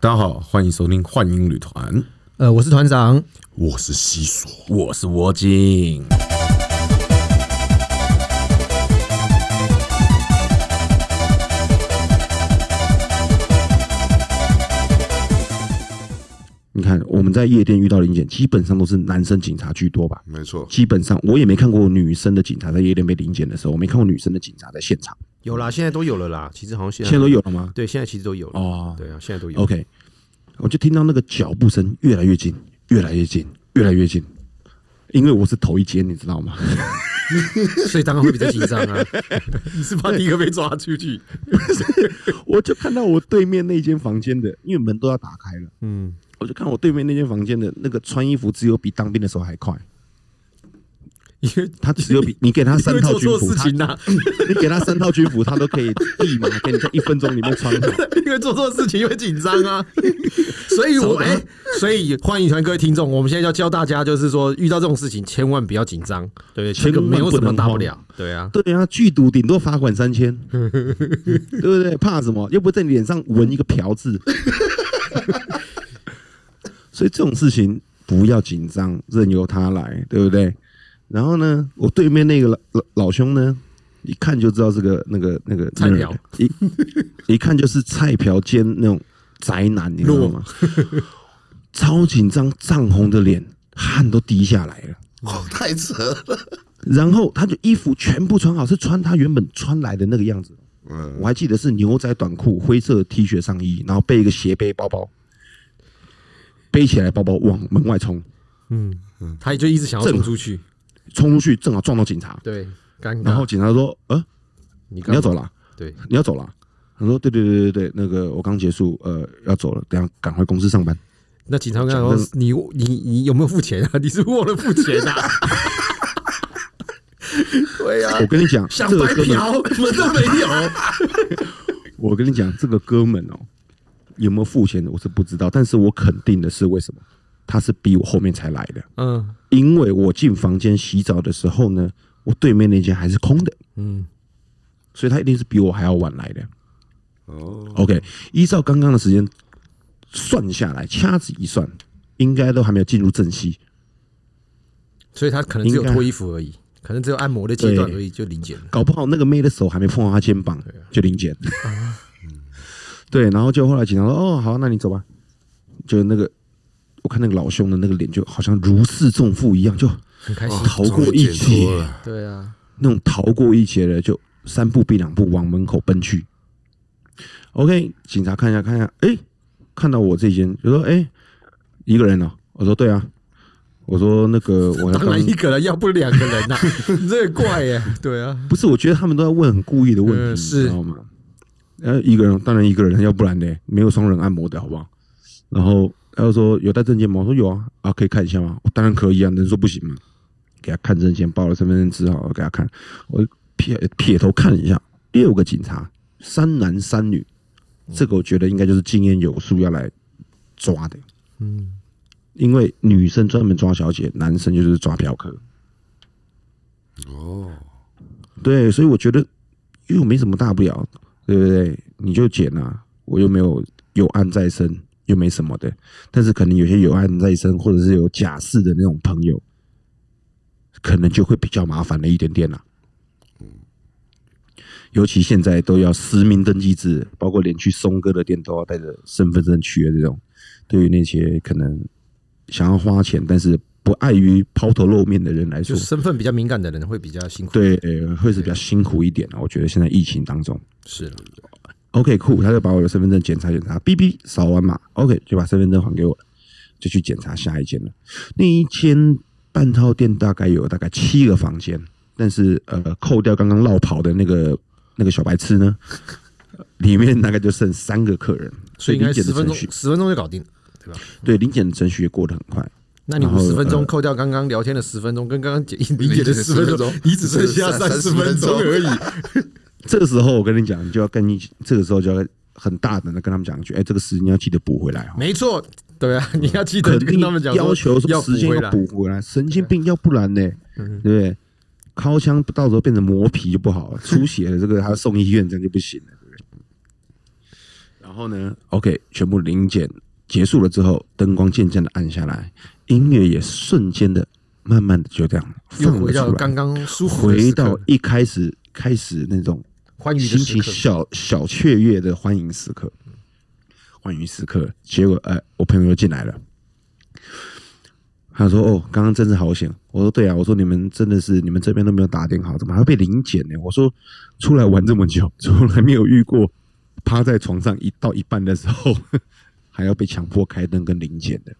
大家好，欢迎收听幻影旅团，呃，我是团长，我是西索，我是窝精。你看，我们在夜店遇到临检，基本上都是男生警察居多吧？没错，基本上我也没看过女生的警察在夜店被临检的时候，我没看过女生的警察在现场。有啦，现在都有了啦。其实好像现在现在都有了吗？对，现在其实都有了。哦对啊，现在都有。OK，我就听到那个脚步声越来越近，越来越近，越来越近。因为我是头一间，你知道吗？所以当然会比较紧张啊。你是怕第一个被抓出去？我就看到我对面那间房间的，因为门都要打开了，嗯，我就看我对面那间房间的那个穿衣服，只有比当兵的时候还快。因为他只有比你给他三套军服，他事情呐，你给他三套军服，他都可以立马给你在一分钟里面穿好。因为做错事情会紧张啊。所以我哎，所以欢迎团各位听众，我们现在要教大家，就是说遇到这种事情千万不要紧张，对，这个千万没有什么大不了。对啊，对啊，剧毒顶多罚款三千，对不对？怕什么？又不在你脸上纹一个嫖字。所以这种事情不要紧张，任由他来，对不对？然后呢，我对面那个老老老兄呢，一看就知道是个那个那个菜瓢，一一看就是菜瓢兼那种宅男，你知道吗？超紧张，涨红的脸，汗都滴下来了。哦，太扯了，然后他就衣服全部穿好，是穿他原本穿来的那个样子。嗯，我还记得是牛仔短裤、灰色 T 恤上衣，然后背一个斜背包包，背起来包包往门外冲，嗯，他就一直想要冲出去，冲出去正好撞到警察，对，尴尬。然后警察说：“呃，你你要走？了，对，你要走了。”他说：“对对对对对，那个我刚结束，呃，要走了，等下赶回公司上班。那警察跟他说：“你你你有没有付钱啊？你是忘了付钱啊？” 对呀、我跟你讲，想这个哥们，白嫖，门都没有。我跟你讲，这个哥们哦，有没有付钱的我是不知道，但是我肯定的是为什么？他是比我后面才来的。嗯因为我进房间洗澡的时候呢，我对面那间还是空的，嗯，所以他一定是比我还要晚来的。哦，OK，依照刚刚的时间算下来，掐指一算，应该都还没有进入正戏。所以他可能只有应该脱衣服而已，可能只有按摩的阶段而已就临检了。搞不好那个妹的手还没碰到他肩膀，就零检。啊 对，然后就后来警察说：“哦，好，那你走吧。”就那个，我看那个老兄的那个脸，就好像如释重负一样，就很开心。逃过一劫，对啊，那种逃过一劫的，就三步并两步往门口奔去。OK，警察看一下看一下，哎、看到我这间，就说：“哎、一个人哦。”我说：“对啊。”我说：“那个我要当然一个人，要不两个人呐、你这也怪耶。对啊，不是，我觉得他们都在问很故意的问题，你嗯是知道吗？呃，一个人当然一个人，要不然呢，没有双人按摩的好不好？然后他就说有带证件吗？我说有啊，啊可以看一下吗？我当然可以啊，能说不行吗？给他看证件，报了身份证字号，给他看。我撇撇头看了一下，六个警察，三男三女，这个我觉得应该就是经验有素要来抓的，嗯，因为女生专门抓小姐，男生就是抓嫖客。哦，对，所以我觉得又没什么大不了，对不对？你就捡啊，我又没有有案在身，又没什么的。但是可能有些有案在身，或者是有假释的那种朋友，可能就会比较麻烦了一点点啦。尤其现在都要实名登记制，包括连去松哥的店都要带着身份证去的这种，对于那些可能想要花钱，但是不碍于抛头露面的人来说就，身份比较敏感的人会比较辛苦。，对，呃会是比较辛苦一点啊。我觉得现在疫情当中是了。，OK，酷，他就把我的身份证检查检查，哔哔扫完码，OK，就把身份证还给我了，就去检查下一间了。那一间半套店大概有大概七个房间，但是呃，扣掉刚刚绕跑的那个那个小白痴呢，里面大概就剩三个客人，所以十分钟，的程序，十分钟就搞定，对吧？对，临检的程序也过得很快。那你五十分钟呃扣掉刚刚聊天的十分钟，跟刚刚解理解的十分10钟分钟，你只剩下三十分钟而已。这个时候我跟你讲，你就要跟你这个时候就要很大胆的跟他们讲一句，哎，这个时间要记得补回来哦。没错，对啊，你要记得跟他们讲要求时间要。补回来，神经病，要不然呢，嗯对不对？掏枪到时候变成磨皮就不好了，出血了，这个还要送医院，这样就不行了，对不对？然后后呢，OK，全部零检结束了之后，灯光渐渐的暗下来，音乐也瞬间的、慢慢的就这样又回到刚刚舒服回到一开始开始那种欢愉的心情。小小雀跃的欢迎时刻，欢迎时刻。结果，哎、我朋友又进来了，他说：“哦，刚刚真是好险。”我说：“对啊，我说你们真的是你们这边都没有打点好，怎么还会被临检呢？”我说：“出来玩这么久，从来没有遇过趴在床上一到一半的时候 还要被强迫开灯跟临检的。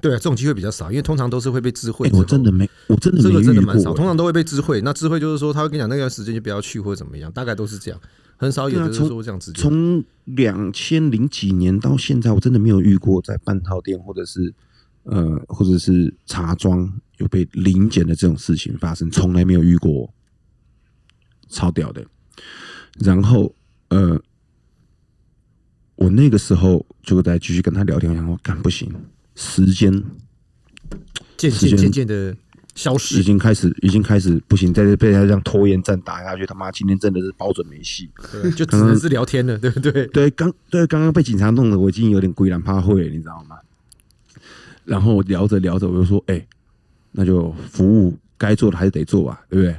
对啊，这种机会比较少，因为通常都是会被知会哎、之后。我真的没，我真的这没遇过、个真的蛮少，通哎常都会被知会。那知会就是说，他会跟你讲那段时间就不要去或者怎么样，大概都是这样，很少有对啊就是说这样直接。从两千零几年到现在，我真的没有遇过在半套店或者是呃或者是茶庄有被临检的这种事情发生，从来没有遇过，超屌的。然后呃，我那个时候就在继续跟他聊天，我想说干不行，时间渐渐渐渐的消失已，经开始已经开始不行，再被他这样拖延战打下去，他妈今天真的是保准没戏。对就只能是聊天了，对不对？对，刚对刚刚被警察弄得我已经有点鬼然怕会了，你知道吗？然后聊着聊着，我就说，哎、那就服务该做的还是得做吧，对不对？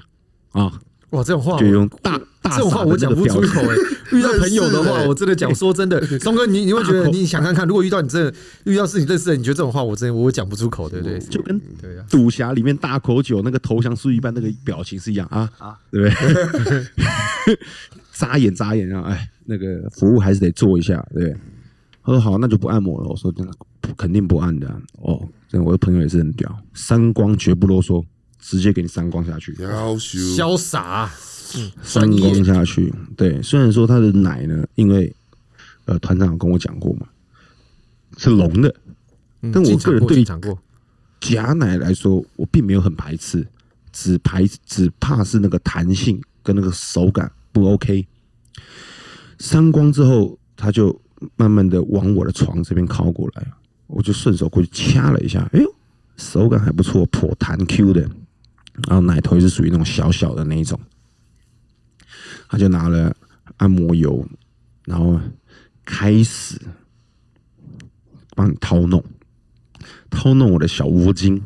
啊，哇，这种话就我用大大这种话我讲不出口哎、遇到朋友的话，我真的讲，说真的，松哥，你你会觉得，你想看看，如果遇到你真的遇到是你认识的人，你觉得这种话，我真的我讲不出口，对不对？就跟赌侠里面大口酒那个投降输一般那个表情是一样啊啊，对不对？眨 眼眨眼，然后哎，那个服务还是得做一下，对不对？他说好，那就不按摩了。我说真的，不肯定不按的啊、哦。真的，我的朋友也是很屌，三光绝不啰嗦，直接给你三光下去。潇洒，嗯，三光下去。对，虽然说他的奶呢，因为呃团长有跟我讲过嘛，是浓的，嗯但我个人对进场过，假奶来说，我并没有很排斥，只排只怕是那个弹性跟那个手感不 OK。三光之后，他就慢慢的往我的床这边靠过来，我就顺手过去掐了一下，哎呦，手感还不错，颇弹 Q 的，然后奶头也是属于那种小小的那一种。他就拿了按摩油，然后开始帮你掏弄。掏弄我的小窝巾，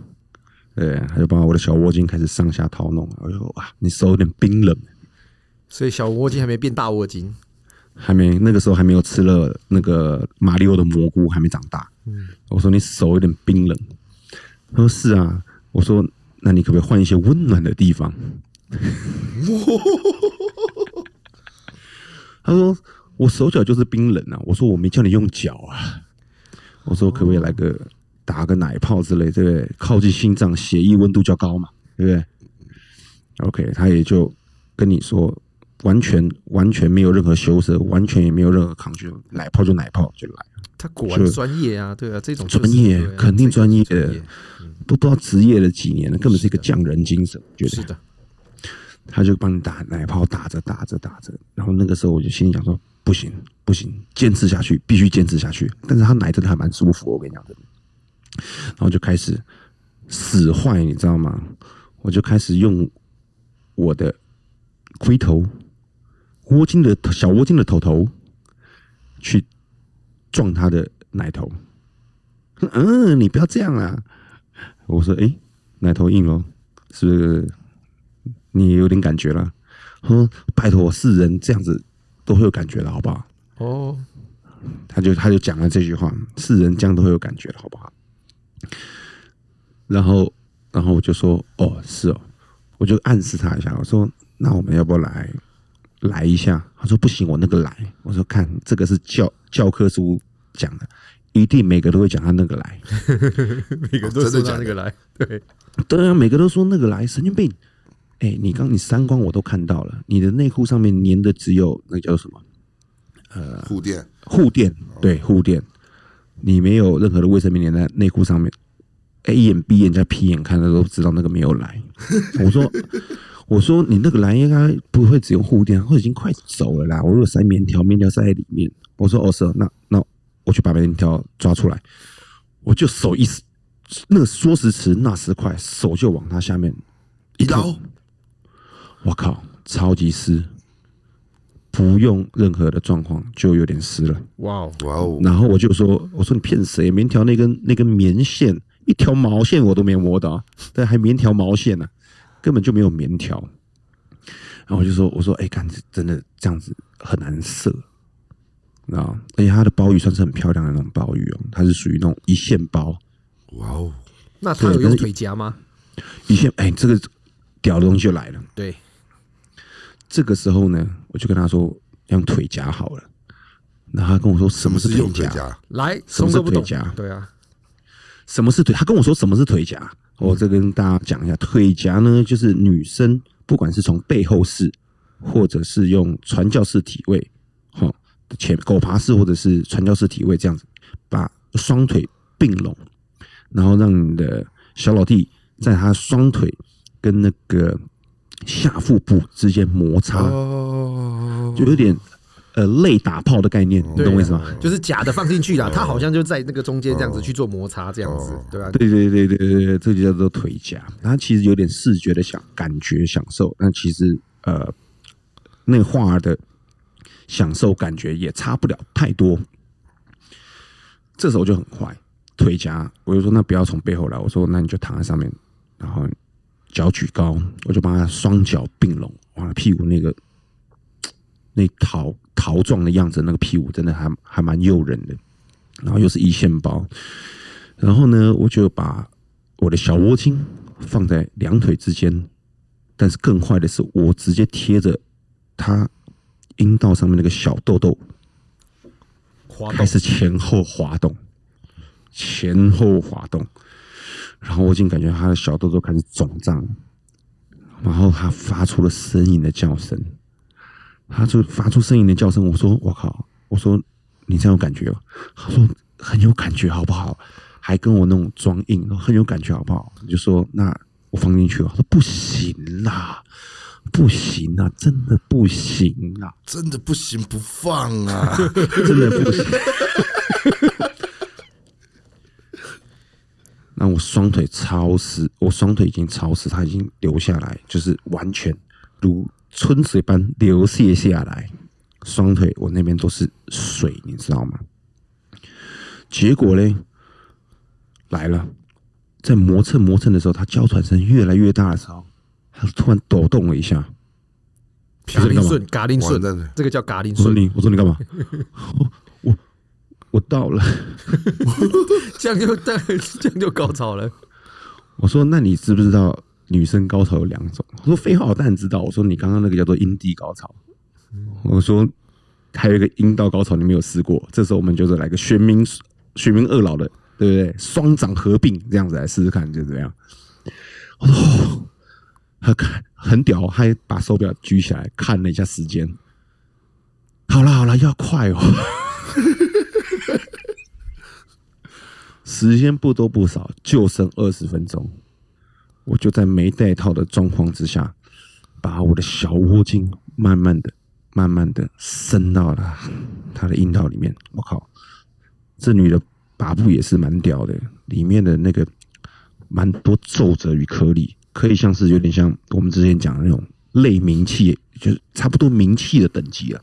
对，他就把我的小窝巾开始上下掏弄，我就说哇，你手有点冰冷，所以小窝巾还没变大窝巾，还没那个时候还没有吃了那个马里奥的蘑菇，还没长大。我说你手有点冰冷，他说是啊，我说那你可不可以换一些温暖的地方？他说我手脚就是冰冷啊，我说我没叫你用脚啊，我说可不可以来个打个奶泡之类，对不对？靠近心脏，血液温度较高嘛，对不对？OK，他也就跟你说，完全完全没有任何羞涩，完全也没有任何抗拒，奶泡就奶泡就来了，他果然专业啊，对啊，这种就是专业啊肯定专业专业都不知道职业了几年了，根本是一个匠人精神，觉得是的，他就帮你打奶泡，打着打着打着，然后那个时候我就心里想说，不行不行，坚持下去，必须坚持下去。但是他奶真的还蛮舒服，我跟你讲真的。然后就开始使坏，你知道吗？我就开始用我的龟头、窝精的小窝精的头头去撞他的奶头。嗯，你不要这样啊！我说，诶，奶头硬哦，是不是你有点感觉了？他说：“拜托，是人这样子都会有感觉的，好不好哦，？”他就他就讲了这句话：“是人这样都会有感觉的，好不好？”然后，然后我就说：“哦，是哦。”我就暗示他一下，我说：“那我们要不要来来一下？”他说：“不行，我那个来。”我说：“看，这个是教教科书讲的，一定每个都会讲他那个来。”每个都说那个来，对，对啊，每个都说那个来神经病。哎、你刚你三光我都看到了，你的内裤上面粘的只有那个叫什么呃护垫，护垫，对护垫，你没有任何的卫生棉粘在内裤上面。A 眼 B 眼加 P 眼看的都知道那个没有来。我说我说你那个蓝应该不会只用护垫，我已经快走了啦。我如果塞棉条，棉条塞在里面。我说哦是哦，那那我去把棉条抓出来，我就手一那个说时迟那时快，手就往他下面一捞，我靠，超级湿，不用任何的状况就有点湿了。哇哦，哇哦，然后我就说：“我说你骗谁？棉条那根那根棉线，一条毛线我都没摸到，但还棉条毛线呢、根本就没有棉条。”然后我就说：“我说，哎、看真的这样子很难射，啊！而且它的鲍鱼算是很漂亮的那种鲍鱼哦，它是属于那种一线鲍，哇哦，那它有用腿夹吗？一线哎、这个屌的东西就来了。对，这个时候呢，我就跟他说用腿夹好了。然后他跟我说什么是腿夹？来，什么是腿夹对啊，什么是腿？他跟我说什么是腿夹，我再跟大家讲一下，腿夹呢就是女生不管是从背后式，或者是用传教士体位，好前狗爬式或者是传教士体位这样子，把双腿并拢，然后让你的小老弟在他双腿跟那个下腹部之间摩擦，哦，就有点呃类打炮的概念，你懂我意思吗？就是假的放进去啦，他好像就在那个中间这样子去做摩擦，这样子，对吧？对对对对对对，这就叫做腿夹。它其实有点视觉的享感觉享受，但其实呃，那个画的享受感觉也差不了太多。这时候就很快，腿夹，我就说那不要从背后来，我说那你就躺在上面，然后脚举高，我就帮他双脚并拢，哇，屁股那个那桃桃状的样子，那个屁股真的还还蛮诱人的，然后又是一线包，然后呢，我就把我的小窝巾放在两腿之间，但是更坏的是，我直接贴着他阴道上面那个小痘痘，开始前后滑动，前后滑动，然后我已经感觉他的小痘痘开始肿胀，然后他发出了呻吟的叫声，他就发出呻吟的叫声。我说：“我靠！”我说：“你这样有感觉吗？”他说：“很有感觉，好不好？”还跟我那种装硬，很有感觉，好不好？我就说：“那我放进去哦。”他说：“不行啦，不行啊，真的不行啊。”真的不行不放啊！真的不行。那我双腿超湿，我双腿已经超湿，它已经流下来，就是完全如春水般流泻下来。双腿我那边都是水，你知道吗？结果呢，来了，在磨蹭磨蹭的时候，他娇喘声越来越大的时候，他突然抖动了一下。嘎铃顺，嘎铃顺这个叫嘎铃顺，我说你，我说你干嘛？我我我到了。这样就这样就高潮了。我说：“那你知不知道女生高潮有两种？”我说：“废话，我当然知道。”我说：“你刚刚那个叫做阴蒂高潮。”我说：“还有一个阴道高潮，你没有试过？这时候我们就是来个玄冥玄冥二老的，对不对？双掌合并这样子来试试看，就这样。”我说：“哦他看很屌，他还把手表举起来看了一下时间。好了好了，要快哦。”时间不多不少，就剩二十分钟。我就在没带套的状况之下，把我的小窝巾慢慢的、慢慢的伸到了她的阴道里面。我靠，这女的把布也是蛮屌的，里面的那个蛮多皱褶与颗粒，可以像是有点像我们之前讲的那种类名器，就是差不多名器的等级啊。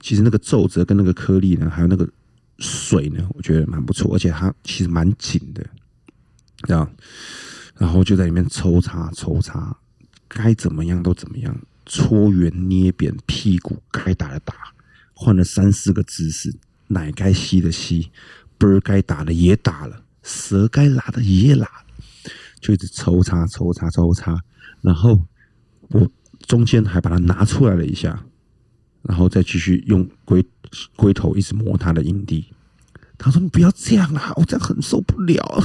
其实那个皱褶跟那个颗粒呢，还有那个水呢，我觉得蛮不错，而且它其实蛮紧的，这样，然后就在里面抽插抽插，该怎么样都怎么样，搓圆捏扁屁股，该打的打，换了三四个姿势，奶该吸的吸，啵该打的也打了，舌该拉的也拉，就一直抽插抽插抽插，然后我中间还把它拿出来了一下。然后再继续用龟龟头一直摸它的阴蒂。他说：“你不要这样啦，我这样很受不了。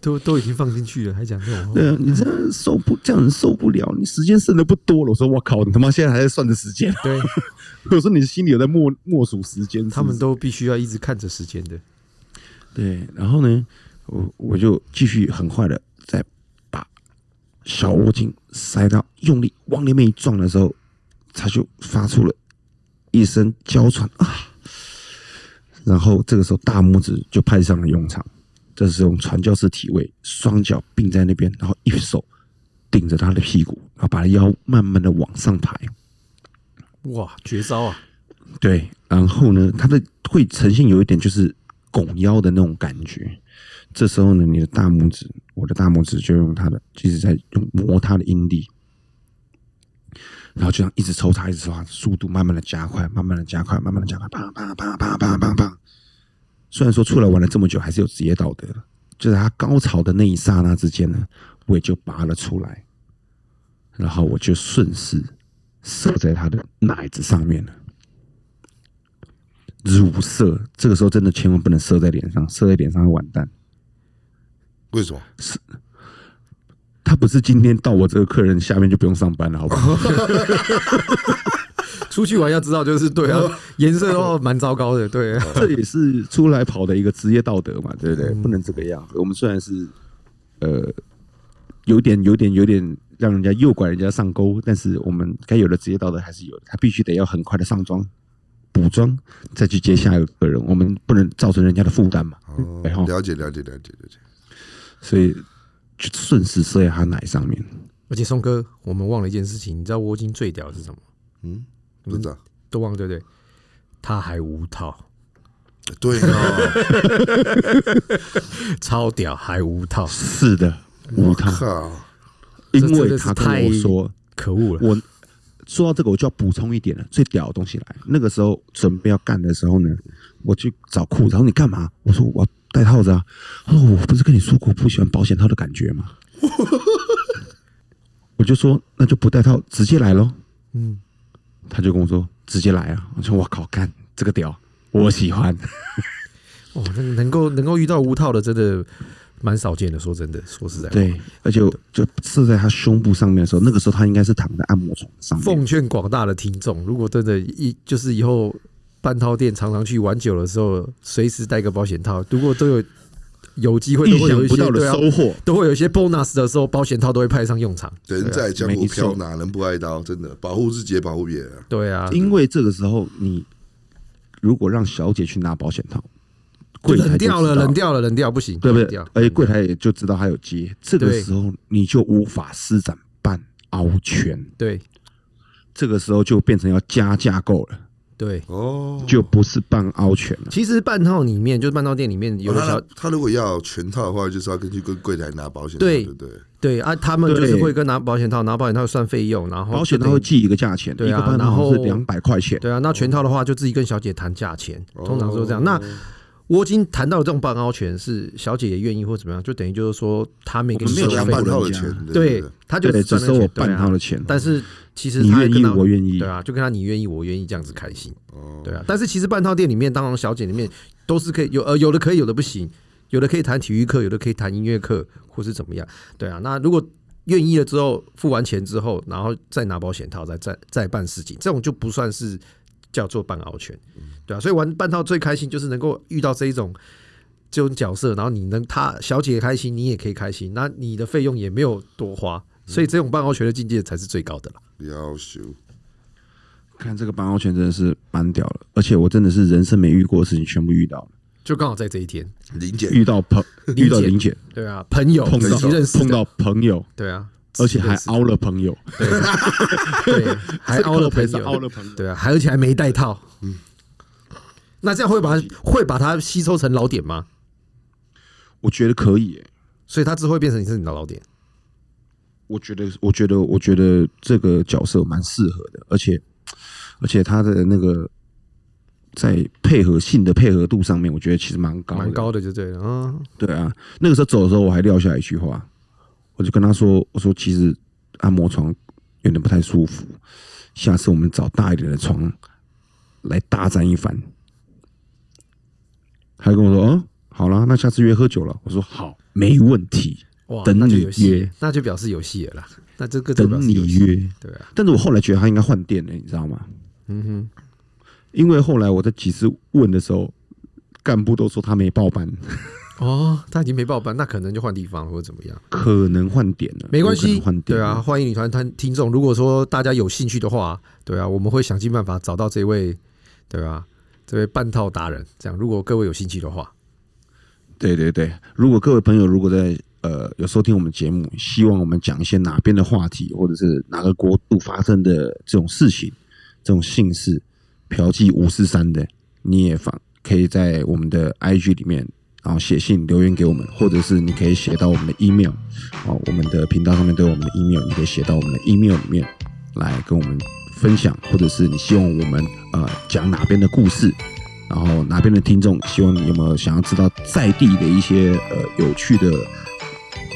都都已经放进去了，还讲这种话？对啊，你这样受不这样很受不了，你时间剩的不多了。”我说：“我靠，你他妈现在还在算着时间？”对，我说：“你心里有在默默数时间他们都必须要一直看着时间的。对。”然后呢，我我就继续很快的再把小窝巾塞到用力往里面一撞的时候，它就发出了一声娇喘啊。然后这个时候大拇指就派上了用场，这是用传教士体位，双脚并在那边，然后一手顶着他的屁股，然后把他腰慢慢的往上抬。哇，绝招啊！对，然后呢，他的会呈现有一点就是拱腰的那种感觉。这时候呢，你的大拇指，我的大拇指就用他的，一直在用磨他的阴蒂，然后就这样一直抽插，一直抽插，速度慢慢的加快，慢慢的加快，慢慢的加快，砰砰砰砰砰砰砰。虽然说出来玩了这么久，还是有职业道德的，就在他高潮的那一刹那之间呢，我也就拔了出来，然后我就顺势射在他的奶子上面了。乳射，这个时候真的千万不能射在脸上，射在脸上会完蛋。为什么？他不是今天到我这个客人下面就不用上班了，好不好？出去玩要知道，就是对啊，颜色的话蛮糟糕的，对啊。这也是出来跑的一个职业道德嘛，对不对？不能这个样子。我们虽然是呃有点、有点、有点让人家诱拐人家上钩，但是我们该有的职业道德还是有的。他必须得要很快的上妆、补妆，再去接下一个客人。我们不能造成人家的负担嘛。哦了解了解了解了解。所以就顺势射在他奶上面。而且松哥，我们忘了一件事情，你知道窝金最屌的是什么？嗯，不知道。都忘了对不对？他还无套，对啊，超屌，还无套，是的，我无套，因为他跟我说，可恶了。我说到这个，我就要补充一点了，最屌的东西来。那个时候准备要干的时候呢，我去找裤子，然后你干嘛？我说我要戴套子啊。他说我不是跟你说过不喜欢保险套的感觉吗？我就说那就不戴套，直接来喽。嗯，他就跟我说直接来啊。我说我靠，干这个屌，我喜欢。哦，那能够能够遇到无套的，真的蛮少见的。说真的，说实在话，对，而且就射在他胸部上面的时候，那个时候他应该是躺在按摩床上面。奉劝广大的听众，如果真的一就是以后半套店常常去玩久的时候，随时带个保险套，如果都有有机会，都会有一些收获。都会有一些 bonus 的时候，保险套都会派上用场。人在江湖飘，哪能不挨刀？真的，保护自己也保护别人啊。对啊，因为这个时候，你如果让小姐去拿保险套，柜台冷掉了，冷掉了，冷掉不行，对不对？而且柜台也就知道他有接，这个时候你就无法施展半凹拳，对这个时候就变成要加架构了，对。哦，就不是半凹拳了。其实半套里面，就是半套店里面有的小他他如果要全套的话，就是要根据跟柜台拿保险，对对对？对啊，他们就是会跟拿保险套，拿保险套算费用，然后保险就等于他会记一个价钱，对啊一个保险套然后是两百块钱，对啊，那全套的话就自己跟小姐谈价钱，哦通常都是这样。那我已经谈到的这种半凹权是小姐也愿意或怎么样，就等于就是说他没给你我们没有拿收费半套的钱，对他就只只收我半套的钱，但是其实你愿意我愿意。对啊，就跟他你愿意我愿意这样子开心，哦。对啊。但是其实半套店里面，当然小姐里面都是可以有呃有的可以，有的不行，有的可以谈体育课，有的可以谈音乐课，或是怎么样，对啊。那如果愿意了之后，付完钱之后，然后再拿保险套，再再再办事情，这种就不算是叫做半凹拳，对啊。所以玩半套最开心就是能够遇到这一种。这种角色，然后你能他小姐开心，你也可以开心，那你的费用也没有多花，所以这种半凹拳的境界才是最高的了。要求看这个半凹拳真的是蛮屌了，而且我真的是人生没遇过的事情全部遇到了，就刚好在这一天，林姐遇到朋遇到林姐，对啊，朋友碰自己认识碰到朋友，对啊，而且还凹了朋友，对，还凹了朋友凹友，了朋友。对啊，还而且还没带套，嗯，那这样会把它会把它吸收成老点吗？我觉得可以耶、所以它只会变成你是你的老点，我觉得，我觉得，我觉得这个角色蛮适合的，而且，而且他的那个在配合性的配合度上面，我觉得其实蛮高。蛮高的就对了，嗯，对啊，那个时候走的时候，我还撂下一句话，我就跟他说：“我说其实按摩床有点不太舒服，下次我们找大一点的床来大战一番。”他跟我说：“哦，好了，那下次约喝酒了。”我说：“好，没问题，哇，等你约，那就表示有戏了啦，那这个等你约。”对啊，但是我后来觉得他应该换店了，你知道吗？嗯哼，因为后来我在几次问的时候，干部都说他没报班，哦，他已经没报班，那可能就换地方或者怎么样。可能换点了，没关系换，点对啊，，欢迎女团团听众。如果说大家有兴趣的话，对啊，我们会想尽办法找到这位，对吧？这位半套达人，这样如果各位有兴趣的话，对对对。如果各位朋友如果在呃有收听我们节目，希望我们讲一些哪边的话题，或者是哪个国度发生的这种事情，这种姓氏嫖妓五四三的，你也放可以在我们的 IG 里面，然后写信留言给我们，或者是你可以写到我们的 email，哦，我们的频道上面都有我们的 email，你可以写到我们的 email 里面来跟我们分享，或者是你希望我们呃讲哪边的故事，然后哪边的听众希望你有没有想要知道在地的一些呃有趣的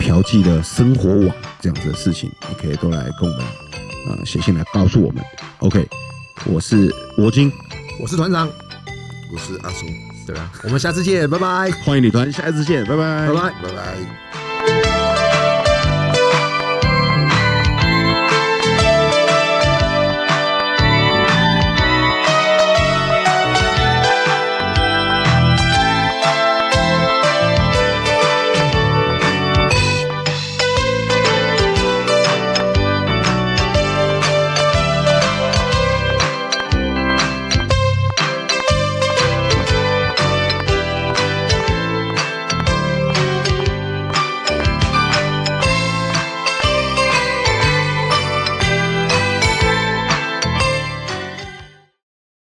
嫖妓的生活网这样子的事情，你可以都来跟我们呃写信来告诉我们。OK，我是罗金，我是团长，我是阿松，对吧？我们下次见，拜拜，欢迎旅团，下次见，拜拜，拜拜。拜拜。